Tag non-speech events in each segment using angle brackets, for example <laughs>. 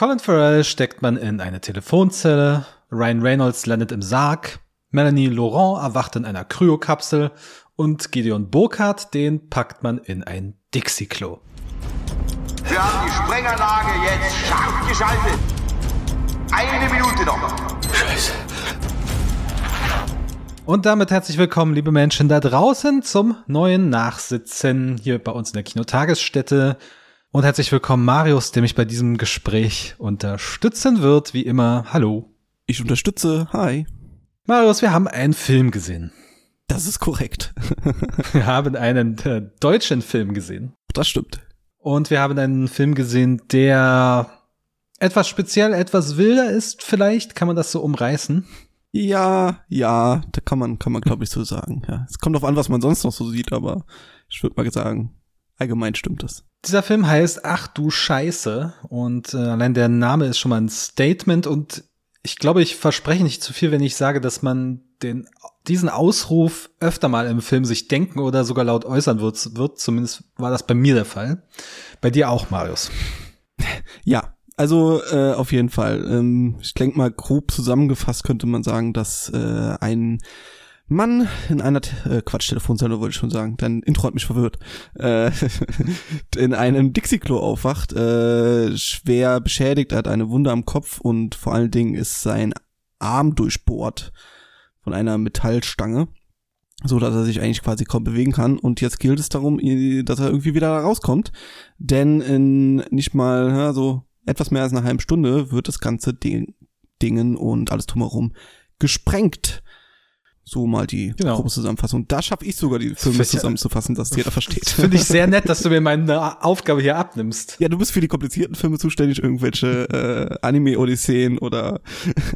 Colin Farrell steckt man in eine Telefonzelle, Ryan Reynolds landet im Sarg, Melanie Laurent erwacht in einer Kryokapsel und Gideon Burkhardt, den packt man in ein Dixie-Klo. Wir haben die Sprenganlage jetzt scharf geschaltet. Eine Minute noch. Scheiße. Und damit herzlich willkommen, liebe Menschen da draußen, zum neuen Nachsitzen hier bei uns in der Kinotagesstätte. Und herzlich willkommen, Marius, der mich bei diesem Gespräch unterstützen wird, wie immer. Hallo. Ich unterstütze. Hi. Marius, wir haben einen Film gesehen. Das ist korrekt. <laughs> wir haben einen äh, deutschen Film gesehen. Das stimmt. Und wir haben einen Film gesehen, der etwas speziell, etwas wilder ist, vielleicht. Kann man das so umreißen? Ja, ja, da kann man, kann man glaube ich so sagen. Ja, es kommt auf an, was man sonst noch so sieht, aber ich würde mal sagen, allgemein stimmt das. Dieser Film heißt Ach du Scheiße und äh, allein der Name ist schon mal ein Statement und ich glaube, ich verspreche nicht zu viel, wenn ich sage, dass man den diesen Ausruf öfter mal im Film sich denken oder sogar laut äußern wird, wird. Zumindest war das bei mir der Fall. Bei dir auch, Marius. Ja, also äh, auf jeden Fall. Ähm, ich denke mal, grob zusammengefasst könnte man sagen, dass äh, ein Mann in einer äh, Quatsch Telefonzelle wollte ich schon sagen, dein Intro hat mich verwirrt. Äh, <laughs> in einem Dixie-Klo aufwacht, äh, schwer beschädigt, hat eine Wunde am Kopf und vor allen Dingen ist sein Arm durchbohrt von einer Metallstange, so dass er sich eigentlich quasi kaum bewegen kann. Und jetzt gilt es darum, dass er irgendwie wieder rauskommt, denn in nicht mal ja, so etwas mehr als einer halben Stunde wird das ganze Ding, Dingen und alles drumherum gesprengt. So mal die genau. grobe Zusammenfassung. Da schaffe ich sogar die Filme zusammenzufassen, dass jeder versteht. Finde ich sehr nett, dass du mir <laughs> meine Aufgabe hier abnimmst. Ja, du bist für die komplizierten Filme zuständig, irgendwelche äh, Anime-Odysseen oder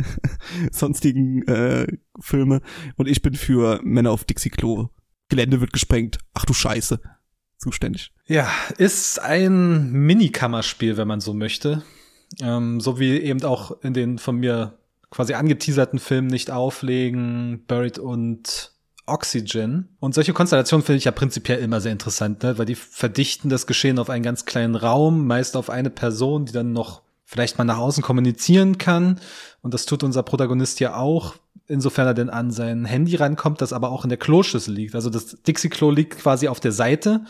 <laughs> sonstigen äh, Filme. Und ich bin für Männer auf Dixie-Klo. Gelände wird gesprengt. Ach du Scheiße. Zuständig. Ja, ist ein Minikammerspiel, wenn man so möchte. Ähm, so wie eben auch in den von mir quasi angeteaserten Filmen nicht auflegen, Buried und Oxygen. Und solche Konstellationen finde ich ja prinzipiell immer sehr interessant, ne? weil die verdichten das Geschehen auf einen ganz kleinen Raum, meist auf eine Person, die dann noch vielleicht mal nach außen kommunizieren kann. Und das tut unser Protagonist ja auch, insofern er denn an sein Handy rankommt, das aber auch in der Kloschüssel liegt. Also das Dixie-Klo liegt quasi auf der Seite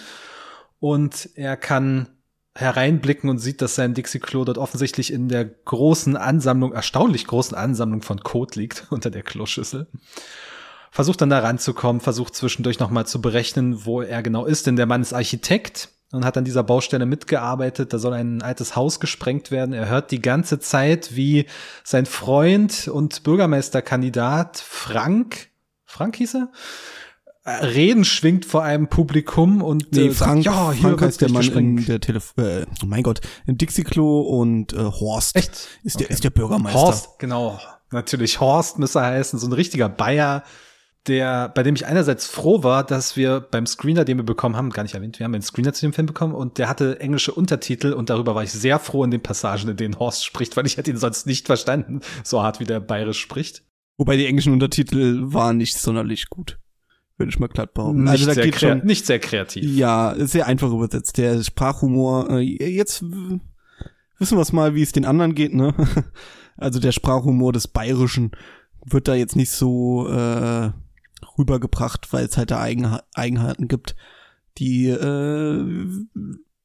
und er kann hereinblicken und sieht, dass sein Dixie-Klo dort offensichtlich in der großen Ansammlung, erstaunlich großen Ansammlung von Code liegt <laughs> unter der Kloschüssel. Versucht dann da ranzukommen, versucht zwischendurch nochmal zu berechnen, wo er genau ist, denn der Mann ist Architekt und hat an dieser Baustelle mitgearbeitet. Da soll ein altes Haus gesprengt werden. Er hört die ganze Zeit, wie sein Freund und Bürgermeisterkandidat Frank, Frank hieß er, Reden schwingt vor einem Publikum und nee, äh, Frank, sagt, ja, hier Frank heißt der Mann in der Telef äh, oh mein Gott, in Dixie-Klo und äh, Horst Echt? ist der ist der Bürgermeister. Horst, genau, natürlich Horst müsste heißen, so ein richtiger Bayer, der bei dem ich einerseits froh war, dass wir beim Screener, den wir bekommen haben, gar nicht erwähnt, wir haben einen Screener zu dem Film bekommen und der hatte englische Untertitel und darüber war ich sehr froh in den Passagen, in denen Horst spricht, weil ich hätte ihn sonst nicht verstanden, so hart wie der bayerisch spricht. Wobei die englischen Untertitel waren nicht sonderlich gut würde ich mal glatt behaupten. Nicht, also, da sehr, geht schon, nicht sehr kreativ. Ja, sehr einfach übersetzt. Der Sprachhumor, äh, jetzt wissen wir es mal, wie es den anderen geht, ne? <laughs> Also der Sprachhumor des Bayerischen wird da jetzt nicht so äh, rübergebracht, weil es halt da Eigen Eigenheiten gibt, die, äh,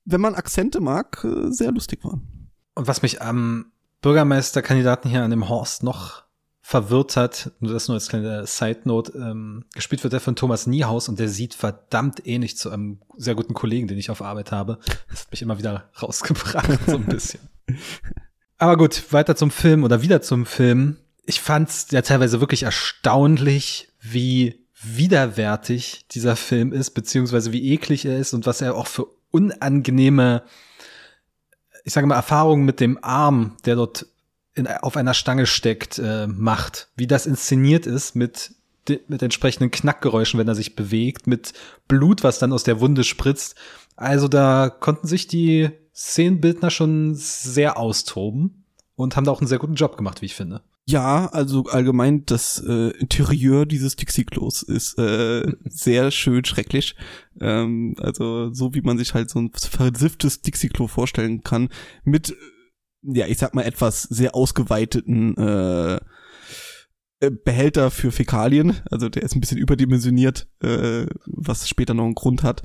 wenn man Akzente mag, äh, sehr lustig waren. Und was mich am Bürgermeisterkandidaten hier an dem Horst noch verwirrt hat, nur das nur als kleine Side Note, ähm, gespielt wird er von Thomas Niehaus und der sieht verdammt ähnlich zu einem sehr guten Kollegen, den ich auf Arbeit habe. Das hat mich immer wieder rausgebracht, so ein bisschen. <laughs> Aber gut, weiter zum Film oder wieder zum Film. Ich fand's ja teilweise wirklich erstaunlich, wie widerwärtig dieser Film ist, beziehungsweise wie eklig er ist und was er auch für unangenehme, ich sage mal, Erfahrungen mit dem Arm, der dort in, auf einer Stange steckt, äh, macht. Wie das inszeniert ist mit, mit entsprechenden Knackgeräuschen, wenn er sich bewegt, mit Blut, was dann aus der Wunde spritzt. Also da konnten sich die Szenenbildner schon sehr austoben und haben da auch einen sehr guten Job gemacht, wie ich finde. Ja, also allgemein das äh, Interieur dieses Dixie-Klos ist äh, <laughs> sehr schön schrecklich. Ähm, also so wie man sich halt so ein versifftes Dixie-Klo vorstellen kann. Mit ja, ich sag mal, etwas sehr ausgeweiteten äh, äh, Behälter für Fäkalien. Also der ist ein bisschen überdimensioniert, äh, was später noch einen Grund hat.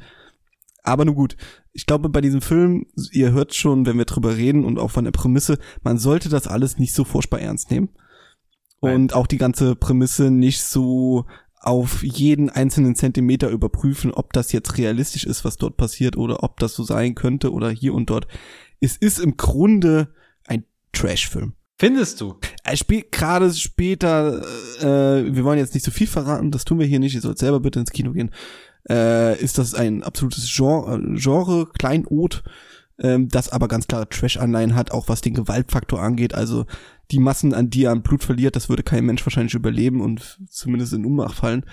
Aber nun gut, ich glaube bei diesem Film, ihr hört schon, wenn wir drüber reden und auch von der Prämisse, man sollte das alles nicht so furchtbar ernst nehmen. Und auch die ganze Prämisse nicht so auf jeden einzelnen Zentimeter überprüfen, ob das jetzt realistisch ist, was dort passiert oder ob das so sein könnte oder hier und dort. Es ist im Grunde Trash-Film. Findest du? Er spielt gerade später, äh, wir wollen jetzt nicht so viel verraten, das tun wir hier nicht, ihr sollt selber bitte ins Kino gehen. Äh, ist das ein absolutes Genre, Genre Kleinod, ähm, das aber ganz klare Trash-Anleihen hat, auch was den Gewaltfaktor angeht. Also die Massen, an die er an Blut verliert, das würde kein Mensch wahrscheinlich überleben und zumindest in Umach fallen.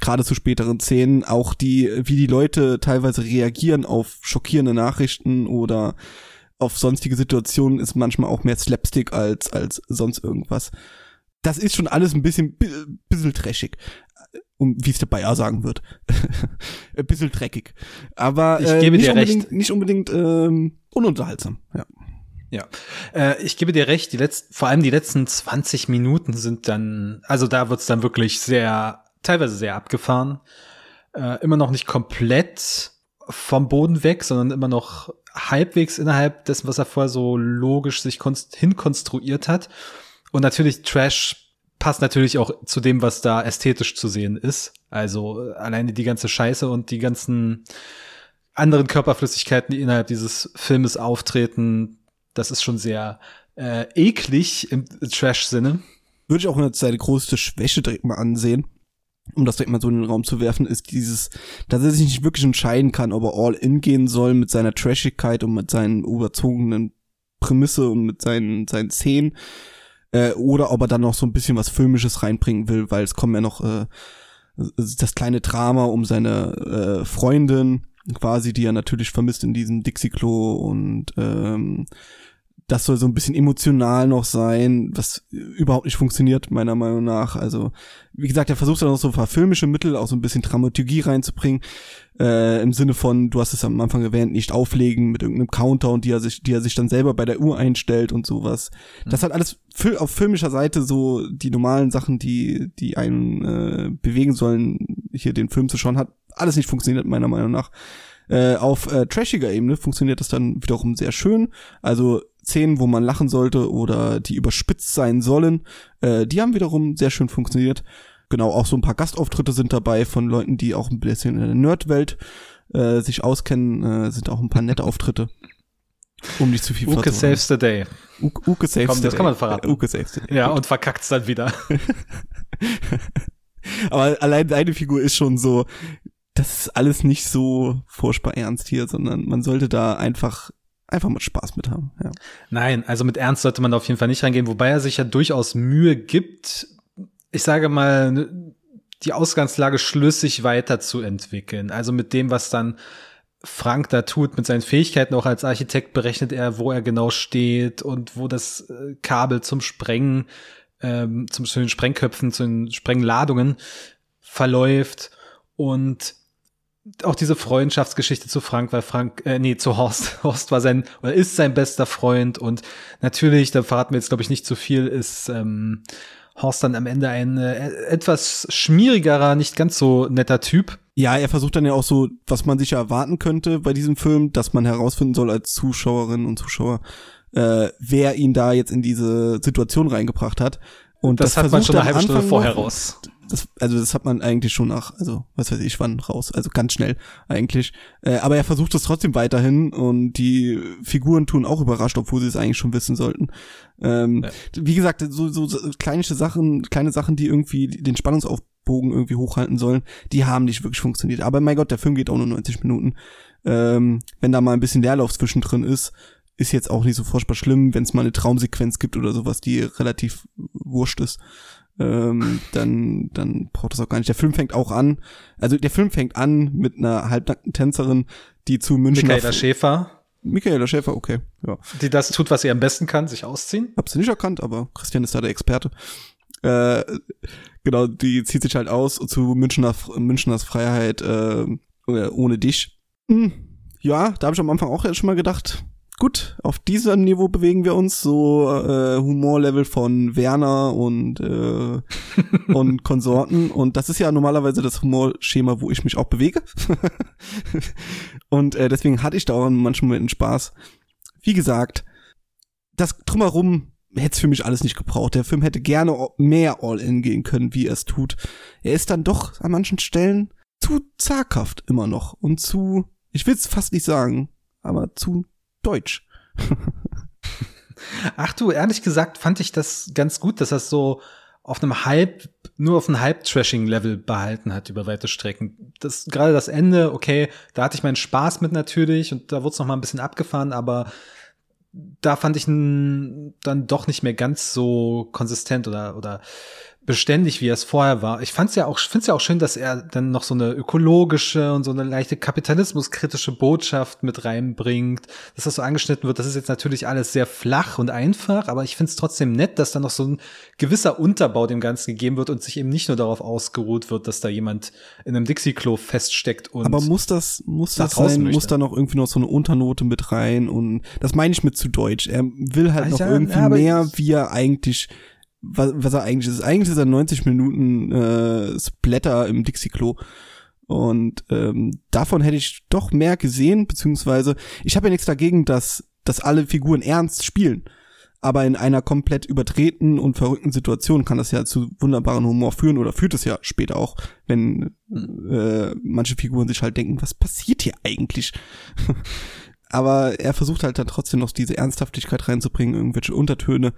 Gerade zu späteren Szenen, auch die, wie die Leute teilweise reagieren auf schockierende Nachrichten oder auf sonstige Situationen ist manchmal auch mehr Slapstick als, als sonst irgendwas. Das ist schon alles ein bisschen, bisschen trashig. Um, wie es der Bayer sagen wird. <laughs> ein bisschen dreckig. Aber ich gebe äh, nicht, dir unbedingt, recht. nicht unbedingt ähm, ununterhaltsam. Ja. Ja, äh, ich gebe dir recht, die letzten, vor allem die letzten 20 Minuten sind dann, also da wird's dann wirklich sehr, teilweise sehr abgefahren. Äh, immer noch nicht komplett vom Boden weg, sondern immer noch halbwegs innerhalb dessen, was er vorher so logisch sich hinkonstruiert hat. Und natürlich Trash passt natürlich auch zu dem, was da ästhetisch zu sehen ist. Also äh, alleine die ganze Scheiße und die ganzen anderen Körperflüssigkeiten, die innerhalb dieses Filmes auftreten, das ist schon sehr äh, eklig im Trash-Sinne. Würde ich auch als seine größte Schwäche direkt mal ansehen, um das direkt mal so in den Raum zu werfen, ist dieses, dass er sich nicht wirklich entscheiden kann, ob er all in gehen soll mit seiner Trashigkeit und mit seinen überzogenen Prämisse und mit seinen, seinen Szenen, äh, oder ob er dann noch so ein bisschen was Filmisches reinbringen will, weil es kommen ja noch äh, das kleine Drama um seine äh, Freundin, quasi, die er natürlich vermisst in diesem Dixie-Klo und ähm, das soll so ein bisschen emotional noch sein, was überhaupt nicht funktioniert, meiner Meinung nach. Also, wie gesagt, er versucht dann auch so ein paar filmische Mittel, auch so ein bisschen Dramaturgie reinzubringen, äh, im Sinne von, du hast es am Anfang erwähnt, nicht auflegen mit irgendeinem Counter und die er sich, die er sich dann selber bei der Uhr einstellt und sowas. Mhm. Das hat alles auf filmischer Seite so die normalen Sachen, die, die einen äh, bewegen sollen, hier den Film zu schauen, hat alles nicht funktioniert, meiner Meinung nach. Äh, auf äh, trashiger Ebene funktioniert das dann wiederum sehr schön. Also Szenen, wo man lachen sollte oder die überspitzt sein sollen, äh, die haben wiederum sehr schön funktioniert. Genau, auch so ein paar Gastauftritte sind dabei von Leuten, die auch ein bisschen in der Nerdwelt äh, sich auskennen, äh, sind auch ein paar nette Auftritte. Um nicht zu viel Uke saves the day. Uke, Uke saves Komm, the das day. kann man verraten. Uke saves the day. Ja, und verkackt's dann wieder. <laughs> Aber allein deine Figur ist schon so, das ist alles nicht so furchtbar ernst hier, sondern man sollte da einfach einfach mal Spaß mit haben. Ja. Nein, also mit Ernst sollte man da auf jeden Fall nicht reingehen, wobei er sich ja durchaus Mühe gibt, ich sage mal, die Ausgangslage schlüssig weiterzuentwickeln. Also mit dem, was dann Frank da tut, mit seinen Fähigkeiten auch als Architekt berechnet er, wo er genau steht und wo das äh, Kabel zum Sprengen, ähm, zum, zu den Sprengköpfen, zu den Sprengladungen verläuft und auch diese Freundschaftsgeschichte zu Frank, weil Frank, äh, nee, zu Horst. <laughs> Horst war sein oder ist sein bester Freund und natürlich, da verraten wir jetzt glaube ich nicht zu viel, ist ähm, Horst dann am Ende ein äh, etwas schmierigerer, nicht ganz so netter Typ. Ja, er versucht dann ja auch so, was man sich erwarten könnte bei diesem Film, dass man herausfinden soll als Zuschauerin und Zuschauer, äh, wer ihn da jetzt in diese Situation reingebracht hat. Und das, das, hat man schon eine halbe Stunde vorher raus. Das, also das hat man eigentlich schon nach, also was weiß ich wann raus, also ganz schnell eigentlich. Äh, aber er versucht es trotzdem weiterhin und die Figuren tun auch überrascht, obwohl sie es eigentlich schon wissen sollten. Ähm, Ja. Wie gesagt, so, so, so kleine Sachen, kleine Sachen, die irgendwie den Spannungsaufbogen irgendwie hochhalten sollen, die haben nicht wirklich funktioniert. Aber mein Gott, der Film geht auch nur 90 Minuten. Ähm, wenn da mal ein bisschen Leerlauf zwischendrin ist, ist jetzt auch nicht so furchtbar schlimm, wenn es mal eine Traumsequenz gibt oder sowas, die relativ wurscht ist ähm, dann, dann braucht es auch gar nicht. Der Film fängt auch an, also der Film fängt an mit einer halbnackten Tänzerin, die zu München Michaela Schäfer, Michaela Schäfer, okay, ja. die das tut, was sie am besten kann, sich ausziehen. Hab's nicht erkannt, aber Christian ist da der Experte. Äh, genau, die zieht sich halt aus zu Münchner, Münchners Freiheit äh, ohne dich. Hm, ja, da habe ich am Anfang auch schon mal gedacht, gut, auf diesem Niveau bewegen wir uns, so äh, Humorlevel von Werner und äh, <laughs> und Konsorten. Und das ist ja normalerweise das Humorschema, wo ich mich auch bewege. <laughs> und äh, deswegen hatte ich da auch in manchen Momenten Spaß. Wie gesagt, das drumherum hätte es für mich alles nicht gebraucht. Der Film hätte gerne mehr All-In gehen können, wie er es tut. Er ist dann doch an manchen Stellen zu zaghaft immer noch und zu, ich will es fast nicht sagen, aber zu deutsch. <laughs> Ach du, ehrlich gesagt fand ich das ganz gut, dass das so auf einem Hype, nur auf einem Hype-Trashing-Level behalten hat über weite Strecken. Das, gerade das Ende, okay, da hatte ich meinen Spaß mit natürlich und da wurde es noch mal ein bisschen abgefahren, aber da fand ich dann doch nicht mehr ganz so konsistent oder, oder beständig, wie er es vorher war. Ich fand's ja auch, finde es ja auch schön, dass er dann noch so eine ökologische und so eine leichte kapitalismuskritische Botschaft mit reinbringt, dass das so angeschnitten wird. Das ist jetzt natürlich alles sehr flach und einfach, aber ich finde es trotzdem nett, dass da noch so ein gewisser Unterbau dem Ganzen gegeben wird und sich eben nicht nur darauf ausgeruht wird, dass da jemand in einem Dixie-Klo feststeckt und. Aber muss das, muss das sein, möchte. muss da noch irgendwie noch so eine Unternote mit rein und das meine ich mit zu deutsch. Er will halt also noch ja, irgendwie ja, mehr, wie er eigentlich was, was er eigentlich ist. Eigentlich ist er 90 Minuten äh, Splatter im Dixie-Klo. Und ähm, davon hätte ich doch mehr gesehen, beziehungsweise ich habe ja nichts dagegen, dass, dass alle Figuren ernst spielen. Aber in einer komplett übertreten und verrückten Situation kann das ja zu wunderbaren Humor führen oder führt es ja später auch, wenn äh, manche Figuren sich halt denken, was passiert hier eigentlich? <laughs> aber er versucht halt dann trotzdem noch diese Ernsthaftigkeit reinzubringen, irgendwelche Untertöne,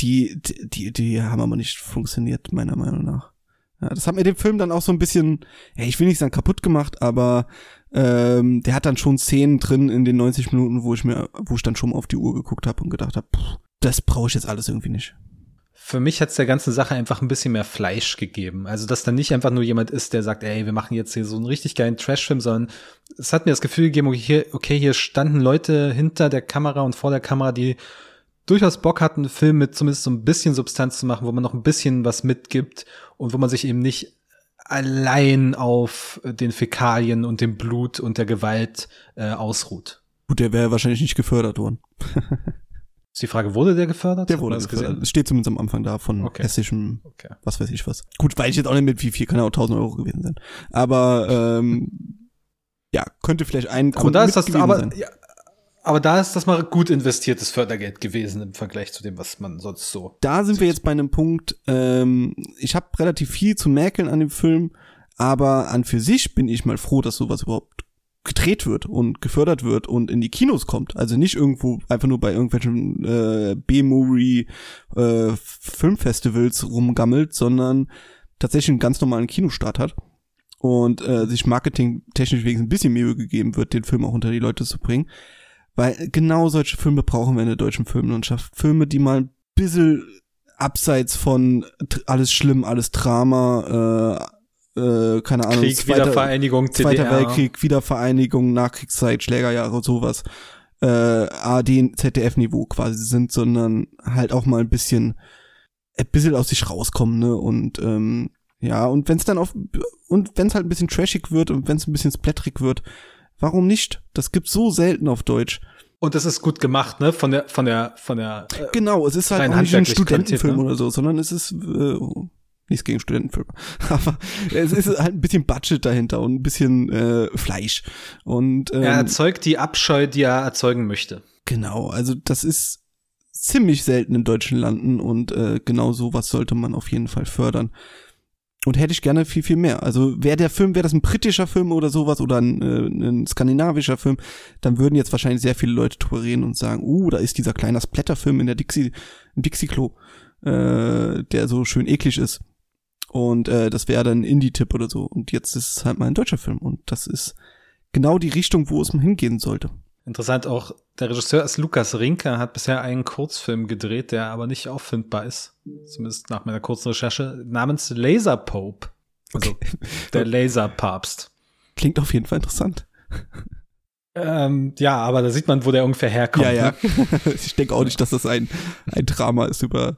die, die, die haben aber nicht funktioniert, meiner Meinung nach. Ja, das hat mir den Film dann auch so ein bisschen, ja, ich will nicht sagen kaputt gemacht, aber ähm, der hat dann schon Szenen drin in den 90 Minuten, wo ich mir, wo ich dann schon mal auf die Uhr geguckt habe und gedacht habe, das brauche ich jetzt alles irgendwie nicht. Für mich hat es der ganzen Sache einfach ein bisschen mehr Fleisch gegeben. Also, dass da nicht einfach nur jemand ist, der sagt, ey, wir machen jetzt hier so einen richtig geilen Trashfilm, sondern es hat mir das Gefühl gegeben, okay, hier standen Leute hinter der Kamera und vor der Kamera, die durchaus Bock hat, einen Film mit zumindest so ein bisschen Substanz zu machen, wo man noch ein bisschen was mitgibt und wo man sich eben nicht allein auf den Fäkalien und dem Blut und der Gewalt äh, ausruht. Gut, der wäre wahrscheinlich nicht gefördert worden. Ist die Frage, wurde der gefördert? Der wurde gefördert. Das steht zumindest am Anfang da von okay. hessischem, okay. was weiß ich was. Gut, weiß ich jetzt auch nicht mit wie viel, kann ja auch 1000 Euro gewesen sein. Aber ähm, ja, könnte vielleicht ein Grund aber da ist das, aber, sein. Ja, aber da ist das mal gut investiertes Fördergeld gewesen im Vergleich zu dem, was man sonst so. Da sind wir jetzt bei einem Punkt, ähm, ich habe relativ viel zu mäkeln an dem Film, aber an für sich bin ich mal froh, dass sowas überhaupt gedreht wird und gefördert wird und in die Kinos kommt. Also nicht irgendwo einfach nur bei irgendwelchen äh, B-Movie äh, Filmfestivals rumgammelt, sondern tatsächlich einen ganz normalen Kinostart hat und äh, sich marketingtechnisch wegen ein bisschen Mühe gegeben wird, den Film auch unter die Leute zu bringen. Weil genau solche Filme brauchen wir in der deutschen Filmlandschaft. Filme, die mal ein bisschen abseits von alles schlimm, alles Drama, äh, äh, keine Ahnung, Krieg, Zweiter, Wiedervereinigung, Zweiter Weltkrieg, Wiedervereinigung, Nachkriegszeit, Schlägerjahre und sowas, äh, AD, ZDF-Niveau quasi sind, sondern halt auch mal ein bisschen, ein bisschen aus sich rauskommen, ne, und, ähm, ja, und wenn es dann auf, und wenn es halt ein bisschen trashig wird und wenn es ein bisschen splatterig wird, Warum nicht? Das gibt's so selten auf Deutsch. Und das ist gut gemacht, ne? Von der, von der, von der. Äh, genau, es ist halt auch nicht ein Studentenfilm ne? oder so, sondern es ist äh, nichts gegen Studentenfilme, <laughs> aber es ist halt ein bisschen Budget dahinter und ein bisschen äh, Fleisch. Und ähm, er erzeugt die Abscheu, die er erzeugen möchte. Genau, also das ist ziemlich selten in deutschen Landen und äh, genau sowas sollte man auf jeden Fall fördern. Und hätte ich gerne viel, viel mehr. Also wäre der Film, wäre das ein britischer Film oder sowas oder ein, äh, ein skandinavischer Film, dann würden jetzt wahrscheinlich sehr viele Leute drüber reden und sagen, uh, da ist dieser kleine Splatterfilm in der Dixie, im Dixie-Klo, äh, der so schön eklig ist. Und äh, das wäre dann Indie-Tipp oder so. Und jetzt ist es halt mal ein deutscher Film. Und das ist genau die Richtung, wo es mal hingehen sollte. Interessant auch, der Regisseur ist Lukas Rinke, hat bisher einen Kurzfilm gedreht, der aber nicht auffindbar ist. Zumindest nach meiner kurzen Recherche, namens Laser Pope. Also okay. der Laserpapst. Klingt auf jeden Fall interessant. Ähm, ja, aber da sieht man, wo der ungefähr herkommt. Ja, ja. Ne? <laughs> ich denke auch nicht, dass das ein, ein Drama ist über,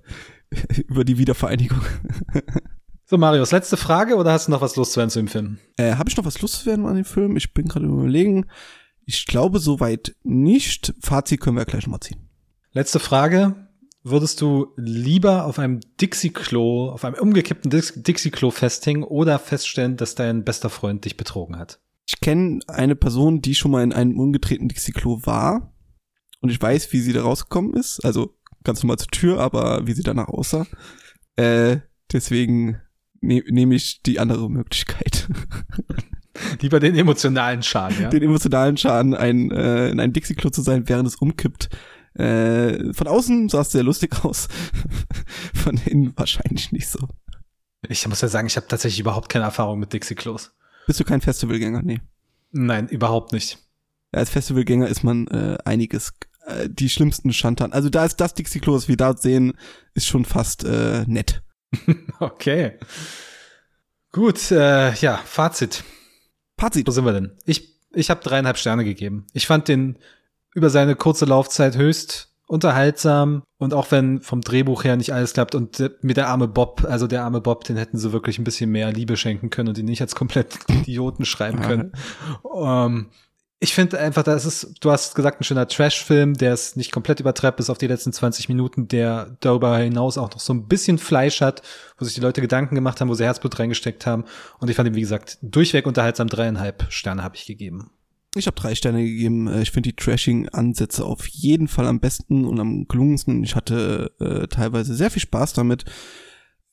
über die Wiedervereinigung. <laughs> so, Marius, letzte Frage oder hast du noch was loszuwerden zu dem Film? Äh, Habe ich noch was loszuwerden an dem Film? Ich bin gerade überlegen Ich glaube soweit nicht. Fazit können wir gleich nochmal ziehen. Letzte Frage. Würdest du lieber auf einem Dixie-Klo, auf einem umgekippten Dixie-Klo festhängen oder feststellen, dass dein bester Freund dich betrogen hat? Ich kenne eine Person, die schon mal in einem umgedrehten Dixie-Klo war. Und ich weiß, wie sie da rausgekommen ist. Also ganz normal zur Tür, aber wie sie danach aussah. Äh, deswegen ne nehme ich die andere Möglichkeit. <laughs> <laughs> Lieber den emotionalen Schaden, ja? Den emotionalen Schaden, ein, äh, in einem Dixie-Klo zu sein, während es umkippt. Äh, von außen sah es sehr lustig aus. <laughs> von innen wahrscheinlich nicht so. Ich muss ja sagen, ich habe tatsächlich überhaupt keine Erfahrung mit Dixie-Klos. Bist du kein Festivalgänger? Nee. Nein, überhaupt nicht. Als Festivalgänger ist man äh, einiges äh, die schlimmsten Schandtaten. Also da ist das Dixie-Klo, was wir da sehen, ist schon fast äh, nett. <laughs> okay. Gut, äh, ja, Fazit. Fazit. Wo sind wir denn? Ich, ich habe dreieinhalb Sterne gegeben. Ich fand den über seine kurze Laufzeit höchst unterhaltsam und auch wenn vom Drehbuch her nicht alles klappt und mit der arme Bob, also der arme Bob, den hätten sie wirklich ein bisschen mehr Liebe schenken können und ihn nicht als komplett <laughs> Idioten schreiben können. um, ich finde einfach, das ist, du hast gesagt, ein schöner Trash-Film, der es nicht komplett übertreibt bis auf die letzten 20 Minuten, der darüber hinaus auch noch so ein bisschen Fleisch hat, wo sich die Leute Gedanken gemacht haben, wo sie Herzblut reingesteckt haben. Und ich fand ihn, wie gesagt, durchweg unterhaltsam dreieinhalb Sterne habe ich gegeben. Ich habe drei Sterne gegeben. Äh, ich finde die Trashing-Ansätze auf jeden Fall am besten und am gelungensten. Ich hatte äh, teilweise sehr viel Spaß damit.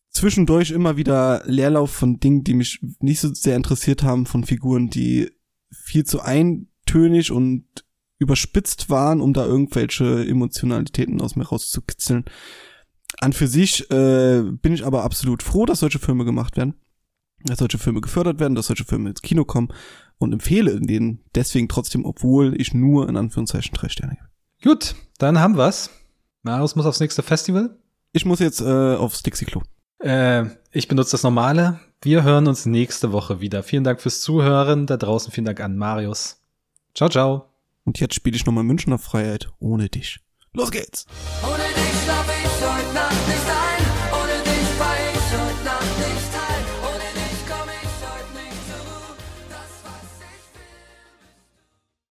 Zwischendurch immer wieder Leerlauf von Dingen, die mich nicht so sehr interessiert haben, von Figuren, die viel zu ein eintönig und überspitzt waren, um da irgendwelche Emotionalitäten aus mir rauszukitzeln. An für sich äh, bin ich aber absolut froh, dass solche Filme gemacht werden, dass solche Filme gefördert werden, dass solche Filme ins Kino kommen und empfehle denen deswegen trotzdem, obwohl ich nur in Anführungszeichen drei Sterne gebe. Gut, dann haben wir's. Marius muss aufs nächste Festival. Ich muss jetzt äh, aufs Dixie-Klo. Äh, ich benutze das normale. Wir hören uns nächste Woche wieder. Vielen Dank fürs Zuhören. Da draußen vielen Dank an Marius. Ciao, ciao. Und jetzt spiele ich nochmal Münchner Freiheit ohne dich. Los geht's! Ohne dich schlaf ich heute Nacht nicht ein.